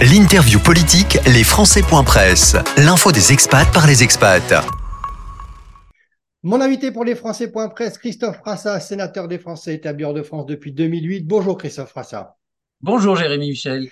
L'interview politique, les Presse. L'info des expats par les expats. Mon invité pour les Presse, Christophe Frassa, sénateur des Français établi hors de France depuis 2008. Bonjour Christophe Frassa. Bonjour Jérémy Michel.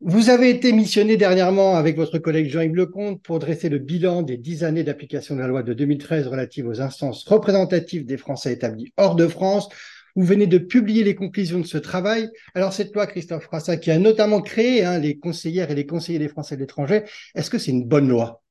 Vous avez été missionné dernièrement avec votre collègue Jean-Yves Lecomte pour dresser le bilan des dix années d'application de la loi de 2013 relative aux instances représentatives des Français établis hors de France. Vous venez de publier les conclusions de ce travail. Alors cette loi, Christophe Frassa, qui a notamment créé hein, les conseillères et les conseillers des Français de l'étranger, est-ce que c'est une bonne loi?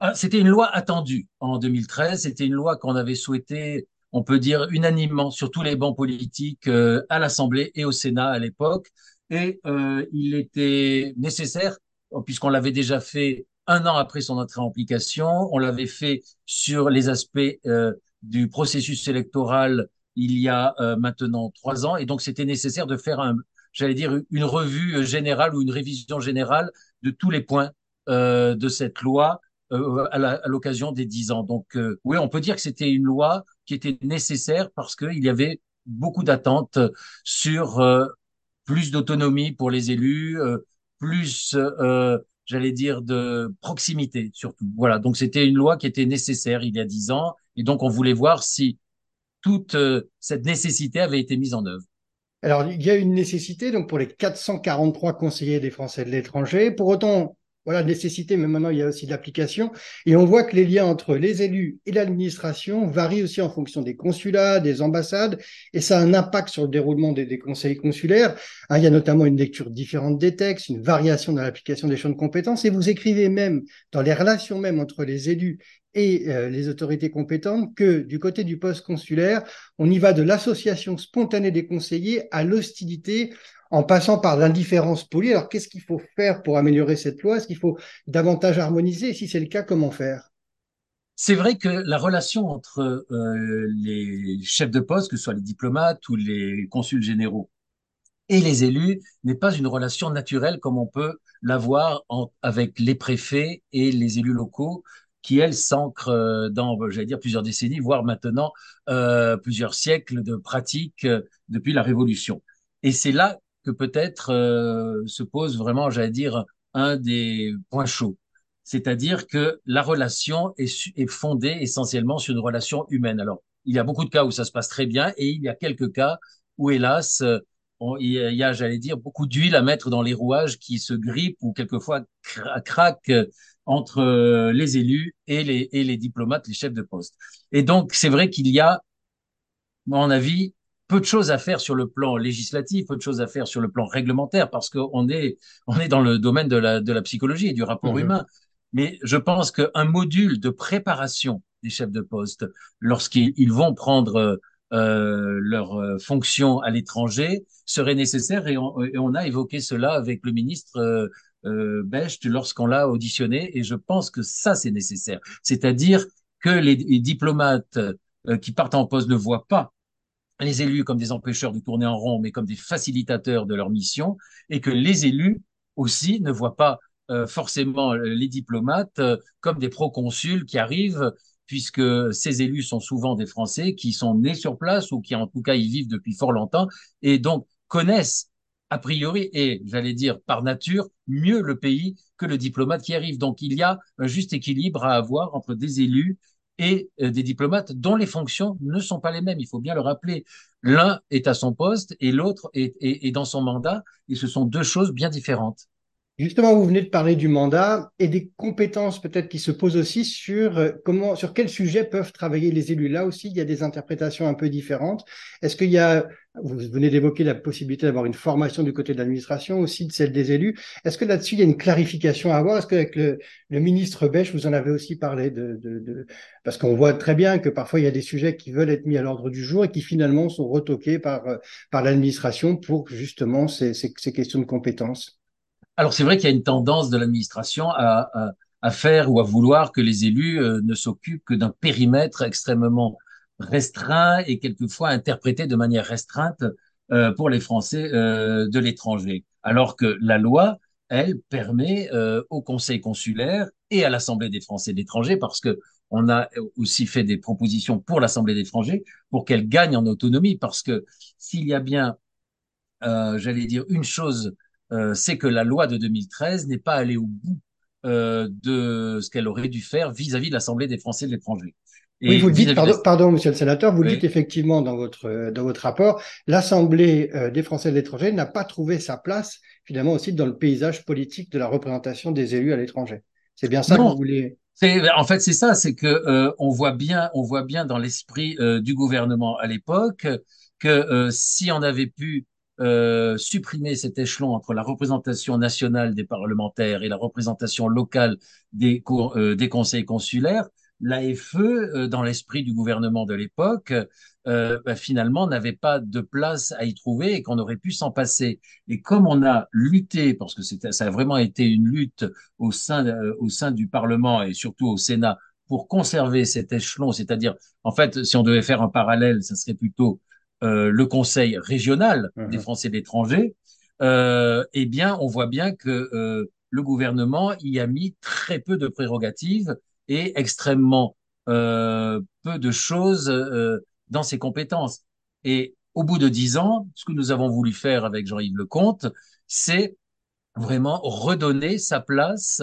Ah, C'était une loi attendue en 2013. C'était une loi qu'on avait souhaité, on peut dire unanimement, sur tous les bancs politiques euh, à l'Assemblée et au Sénat à l'époque. Et euh, il était nécessaire, puisqu'on l'avait déjà fait un an après son entrée en application, on l'avait fait sur les aspects euh, du processus électoral il y a euh, maintenant trois ans. Et donc, c'était nécessaire de faire, un, j'allais dire, une revue générale ou une révision générale de tous les points euh, de cette loi euh, à l'occasion des dix ans. Donc, euh, oui, on peut dire que c'était une loi qui était nécessaire parce qu'il y avait beaucoup d'attentes sur euh, plus d'autonomie pour les élus, plus, j'allais dire, de proximité surtout. Voilà, donc c'était une loi qui était nécessaire il y a dix ans. Et donc, on voulait voir si toute euh, cette nécessité avait été mise en œuvre. Alors, il y a une nécessité donc pour les 443 conseillers des Français de l'étranger. Pour autant, voilà, nécessité, mais maintenant il y a aussi l'application. Et on voit que les liens entre les élus et l'administration varient aussi en fonction des consulats, des ambassades, et ça a un impact sur le déroulement des, des conseils consulaires. Hein, il y a notamment une lecture différente des textes, une variation dans l'application des champs de compétences, et vous écrivez même dans les relations même entre les élus et euh, les autorités compétentes que du côté du poste consulaire, on y va de l'association spontanée des conseillers à l'hostilité en passant par l'indifférence polie. Alors qu'est-ce qu'il faut faire pour améliorer cette loi? Est-ce qu'il faut davantage harmoniser? Si c'est le cas, comment faire? C'est vrai que la relation entre euh, les chefs de poste, que ce soit les diplomates ou les consuls généraux, et les élus n'est pas une relation naturelle comme on peut l'avoir avec les préfets et les élus locaux qui, elle, s'ancre euh, dans, j'allais dire, plusieurs décennies, voire maintenant euh, plusieurs siècles de pratique euh, depuis la Révolution. Et c'est là que peut-être se pose vraiment, j'allais dire, un des points chauds. C'est-à-dire que la relation est, est fondée essentiellement sur une relation humaine. Alors, il y a beaucoup de cas où ça se passe très bien et il y a quelques cas où, hélas, il y a, j'allais dire, beaucoup d'huile à mettre dans les rouages qui se grippent ou quelquefois craquent entre euh, les élus et les, et les diplomates, les chefs de poste. Et donc, c'est vrai qu'il y a, à mon avis, peu de choses à faire sur le plan législatif, peu de choses à faire sur le plan réglementaire, parce qu'on est, on est dans le domaine de la, de la psychologie et du rapport mmh humain. Mais je pense qu'un module de préparation des chefs de poste, lorsqu'ils vont prendre euh, leur euh, fonction à l'étranger, serait nécessaire. Et on, on, a évoqué cela avec le ministre euh, euh, Becht lorsqu'on l'a auditionné, et je pense que ça, c'est nécessaire. C'est-à-dire que les, diplomates euh, qui partent en poste ne voient pas les élus comme des empêcheurs de tourner en rond, mais comme des facilitateurs de leur mission, et que les élus aussi ne voient pas euh, forcément les diplomates comme des proconsuls qui arrivent, puisque ces élus sont souvent des Français qui sont nés sur place ou qui en tout cas y vivent depuis fort longtemps, et donc connaissent a priori, et j'allais dire par nature, mieux le pays que le diplomate qui arrive. Donc il y a un juste équilibre à avoir entre des élus et euh, des diplomates dont les fonctions ne sont pas les mêmes. Il faut bien le rappeler. L'un est à son poste et l'autre est, est, dans son mandat, et ce sont deux choses bien différentes. Justement, vous venez de parler du mandat et des compétences peut-être qui se posent aussi sur euh, comment, sur quels sujets peuvent travailler les élus. Là aussi, il y a des interprétations un peu différentes. Est-ce qu'il y a, vous venez d'évoquer la possibilité d'avoir une formation du côté de l'administration, aussi de celle des élus. Est-ce que là-dessus, il y a une clarification à avoir? Est-ce qu'avec le, ministre Bech, vous en avez aussi parlé de, parce qu'on voit très bien que parfois il y a des sujets qui veulent être mis à l'ordre du jour et qui finalement sont retoqués par, euh, par l'administration pour justement ces, ces questions de compétences. Alors c'est vrai qu'il y a une tendance de l'administration à, faire ou à vouloir que les élus euh, ne s'occupent que d'un périmètre extrêmement restreint et quelquefois interprété de manière restreinte euh, pour les Français euh, de l'étranger. Alors que la loi, elle, permet euh, au Conseil consulaire et à l'Assemblée des Français de l'étranger, parce que on a aussi fait des propositions pour l'Assemblée des étrangers pour qu'elle gagne en autonomie, parce que s'il y a bien, j'allais dire, une chose c'est que la loi de 2013 n'est pas allée au bout de ce qu'elle aurait dû faire vis-à-vis de l'Assemblée des Français de l'étranger. oui, vous le dites, pardon, monsieur le sénateur, vous le dites effectivement dans votre, dans votre rapport, l'Assemblée des Français de l'étranger n'a pas trouvé sa place, finalement, aussi dans le paysage politique de la représentation des élus à l'étranger. C'est bien ça que vous voulez en fait, c'est ça, c'est que euh, on voit bien, on voit bien dans l'esprit euh, du gouvernement à l'époque que euh, si on avait pu supprimer cet échelon entre la représentation nationale des parlementaires et la représentation locale des, des conseils consulaires, l'AFE, euh, dans l'esprit du gouvernement de l'époque, euh, bah, finalement n'avait pas de place à y trouver et qu'on aurait pu s'en passer. Et comme on a lutté, parce que ça a vraiment été une lutte au sein, euh, au sein du Parlement et surtout au Sénat pour conserver cet échelon, c'est-à-dire, en fait, si on devait faire un parallèle, ça serait plutôt le Conseil régional des mmh Français de l'étranger, eh bien, on voit bien que le gouvernement y a mis très peu de prérogatives et extrêmement euh, peu de choses euh, dans ses compétences. Et au bout de dix ans, ce que nous avons voulu faire avec Jean-Yves Lecomte, c'est vraiment redonner sa place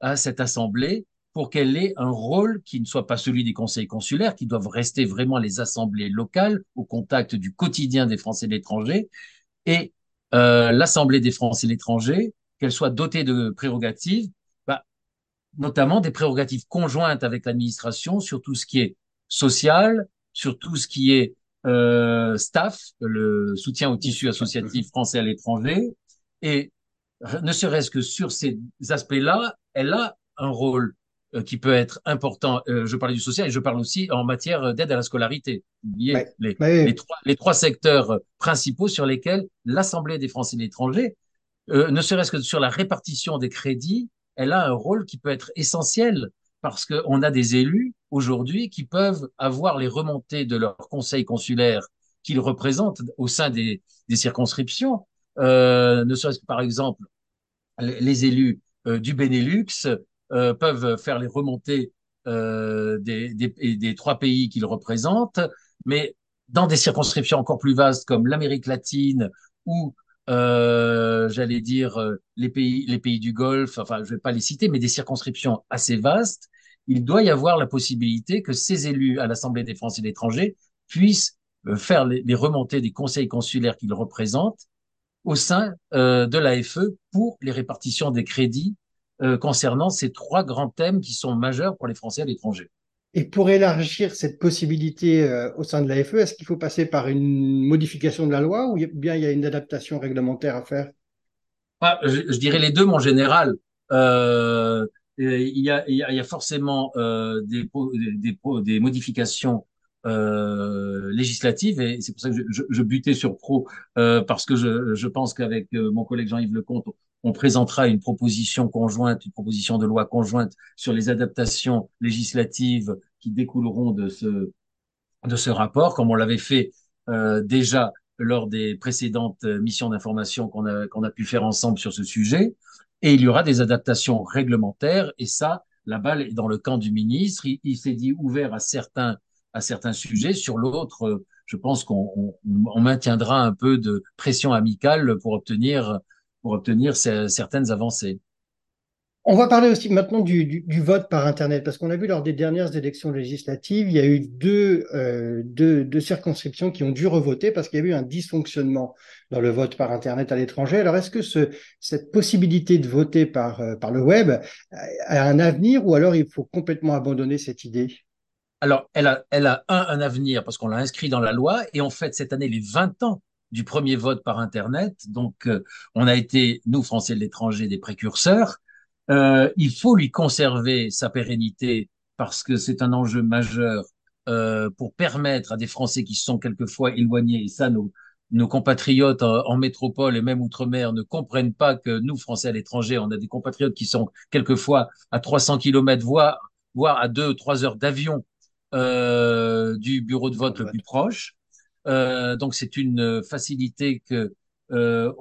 à cette assemblée pour qu'elle ait un rôle qui ne soit pas celui des conseils consulaires, qui doivent rester vraiment les assemblées locales au contact du quotidien des Français de l'étranger, et euh, l'Assemblée des Français de l'étranger, qu'elle soit dotée de prérogatives notamment des prérogatives conjointes avec l'administration sur tout ce qui est social, sur tout ce qui est euh, staff, le soutien au tissu associatif français à l'étranger. Et ne serait-ce que sur ces aspects-là, elle a un rôle qui peut être important. Euh, je parlais du social et je parle aussi en matière d'aide à la scolarité. les, les, trois, les, trois, secteurs principaux sur lesquels l'Assemblée des Français de l'étranger, euh, ne serait-ce que sur la répartition des crédits, elle a un rôle qui peut être essentiel parce qu'on a des élus aujourd'hui qui peuvent avoir les remontées de leur conseil consulaire qu'ils représentent au sein des, des circonscriptions, euh, ne serait-ce que par exemple les, élus euh, du Benelux euh, peuvent faire les remontées euh, des, des, des, trois pays qu'ils représentent, mais dans des circonscriptions encore plus vastes comme l'Amérique latine ou euh, j'allais dire euh, les pays, les pays du Golfe, enfin je vais pas les citer, mais des circonscriptions assez vastes, il doit y avoir la possibilité que ces élus à l'Assemblée des Français et de l'étranger puissent euh, faire les, les, remontées des conseils consulaires qu'ils représentent au sein euh, de l'AFE pour les répartitions des crédits euh, concernant ces trois grands thèmes qui sont majeurs pour les Français à l'étranger. Et pour élargir cette possibilité euh, au sein de l'AFE, est-ce qu'il faut passer par une modification de la loi ou bien il y a une adaptation réglementaire à faire? Ah, je, dirais les deux, mon général. Euh, il, y a, il, y a, forcément des, des, des, modifications euh, législatives et c'est pour ça que je, je, butais sur Pro euh, parce que je, je pense qu'avec mon collègue Jean-Yves Lecomte, on présentera une proposition conjointe, une proposition de loi conjointe sur les adaptations législatives qui découleront de ce, de ce rapport, comme on l'avait fait euh, déjà lors des précédentes missions d'information qu'on a, a pu faire ensemble sur ce sujet. Et il y aura des adaptations réglementaires, et ça, la balle est dans le camp du ministre. Il, s'est dit ouvert à certains, à certains sujets. Sur l'autre, je pense qu'on on maintiendra un peu de pression amicale pour obtenir pour obtenir certaines avancées. On va parler aussi maintenant du, vote par Internet, parce qu'on a vu lors des dernières élections législatives, il y a eu deux, euh, deux, circonscriptions qui ont dû revoter parce qu'il y a eu un dysfonctionnement dans le vote par Internet à l'étranger. Alors, est-ce que ce, cette possibilité de voter par, euh, par le web a un avenir ou alors il faut complètement abandonner cette idée? Alors, elle a, elle a un, un avenir parce qu'on l'a inscrit dans la loi et on fête cette année les 20 ans du premier vote par Internet. Donc, euh, on a été, nous, Français de l'étranger, des précurseurs. Euh, il faut lui conserver sa pérennité parce que c'est un enjeu majeur euh, pour permettre à des Français qui sont quelquefois éloignés, et ça, nos, nos compatriotes en, métropole et même outre-mer ne comprennent pas que nous, Français à l'étranger, on a des compatriotes qui sont quelquefois à 300 kilomètres, voire, voire à 2-3 heures d'avion euh, du bureau de vote le plus proche. Euh, donc c'est une facilité que, euh,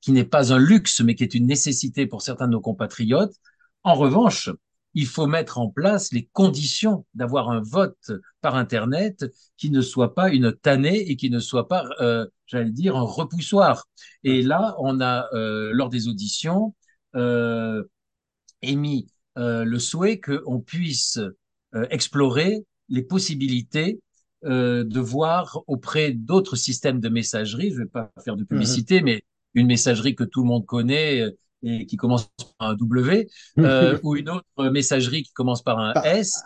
qui n'est pas un luxe, mais qui est une nécessité pour certains de nos compatriotes. En revanche, il faut mettre en place les conditions d'avoir un vote par Internet qui ne soit pas une tannée et qui ne soit pas, euh, j'allais dire, un repoussoir. Et là, on a, euh, lors des auditions, euh, émis euh, le souhait qu'on puisse euh, explorer les possibilités euh, de voir auprès d'autres systèmes de messagerie, je ne vais pas faire de publicité, mmh. mais une messagerie que tout le monde connaît euh, et qui commence par un W, euh, ou une autre messagerie qui commence par un. S,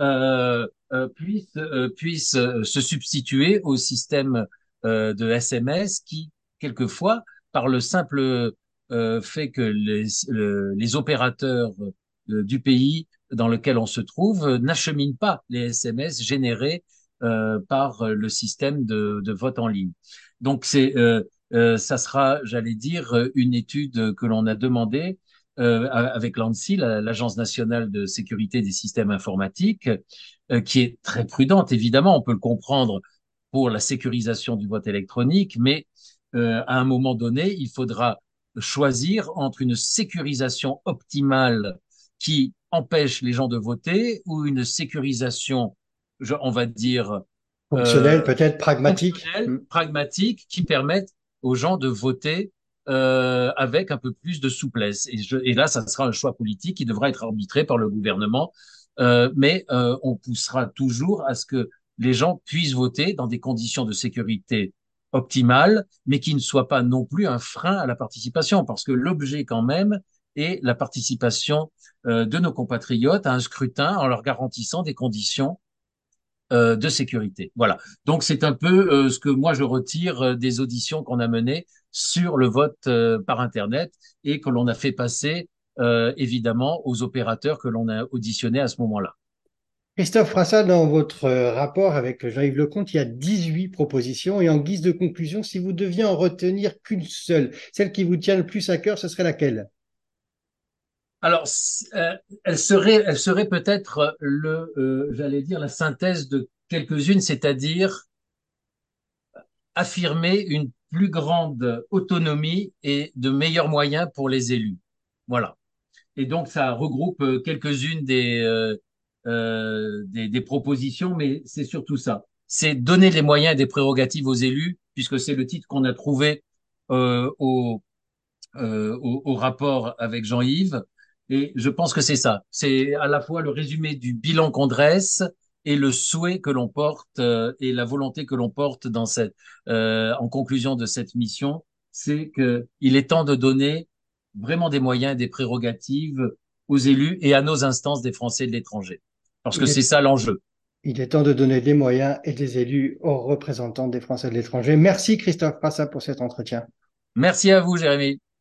euh, puisse, puisse se substituer au système de SMS qui, quelquefois, par le simple fait que les, les opérateurs du pays dans lequel on se trouve n'acheminent pas les SMS générés par le système de, vote en ligne. Donc c'est euh, ça sera, j'allais dire, une étude que l'on a demandée euh, avec l'ANSI, l'Agence nationale de sécurité des systèmes informatiques, euh, qui est très prudente, évidemment, on peut le comprendre pour la sécurisation du vote électronique, mais à un moment donné, il faudra choisir entre une sécurisation optimale qui empêche les gens de voter ou une sécurisation, on va dire, fonctionnelle, peut-être pragmatique, pragmatique, qui permette aux gens de voter euh, avec un peu plus de souplesse. Et, je, et, là, ça sera un choix politique qui devra être arbitré par le gouvernement, euh, mais euh, on poussera toujours à ce que les gens puissent voter dans des conditions de sécurité optimales, mais qui ne soient pas non plus un frein à la participation, parce que l'objet quand même est la participation euh, de nos compatriotes à un scrutin en leur garantissant des conditions euh, de sécurité. Voilà. Donc c'est un peu euh, ce que moi je retire euh, des auditions qu'on a menées sur le vote par Internet et que l'on a fait passer évidemment aux opérateurs que l'on a auditionnés à ce moment-là. Christophe Frassa, dans votre rapport avec Jean-Yves Lecomte, il y a 18 propositions et en guise de conclusion, si vous deviez en retenir qu'une seule, celle qui vous tient le plus à cœur, ce serait laquelle? Alors, euh, elle serait, elle serait peut-être le, euh, j'allais dire, la synthèse de quelques-unes, c'est-à-dire affirmer une plus grande autonomie et de meilleurs moyens pour les élus. Voilà. Et donc, ça regroupe euh, quelques-unes des, des, propositions, mais c'est surtout ça. C'est donner les moyens et des prérogatives aux élus, puisque c'est le titre qu'on a trouvé au, au, rapport avec Jean-Yves. Et je pense que c'est ça. C'est à la fois le résumé du bilan qu'on dresse et le souhait que l'on porte euh, et la volonté que l'on porte dans cette, euh, en conclusion de cette mission, c'est qu'il est temps de donner vraiment des moyens et des prérogatives aux élus et à nos instances des Français de l'étranger. Parce que c'est ça l'enjeu. Il est temps de donner des moyens et des élus aux représentants des Français de l'étranger. Merci Christophe Prassa pour cet entretien. Merci à vous, Jérémy.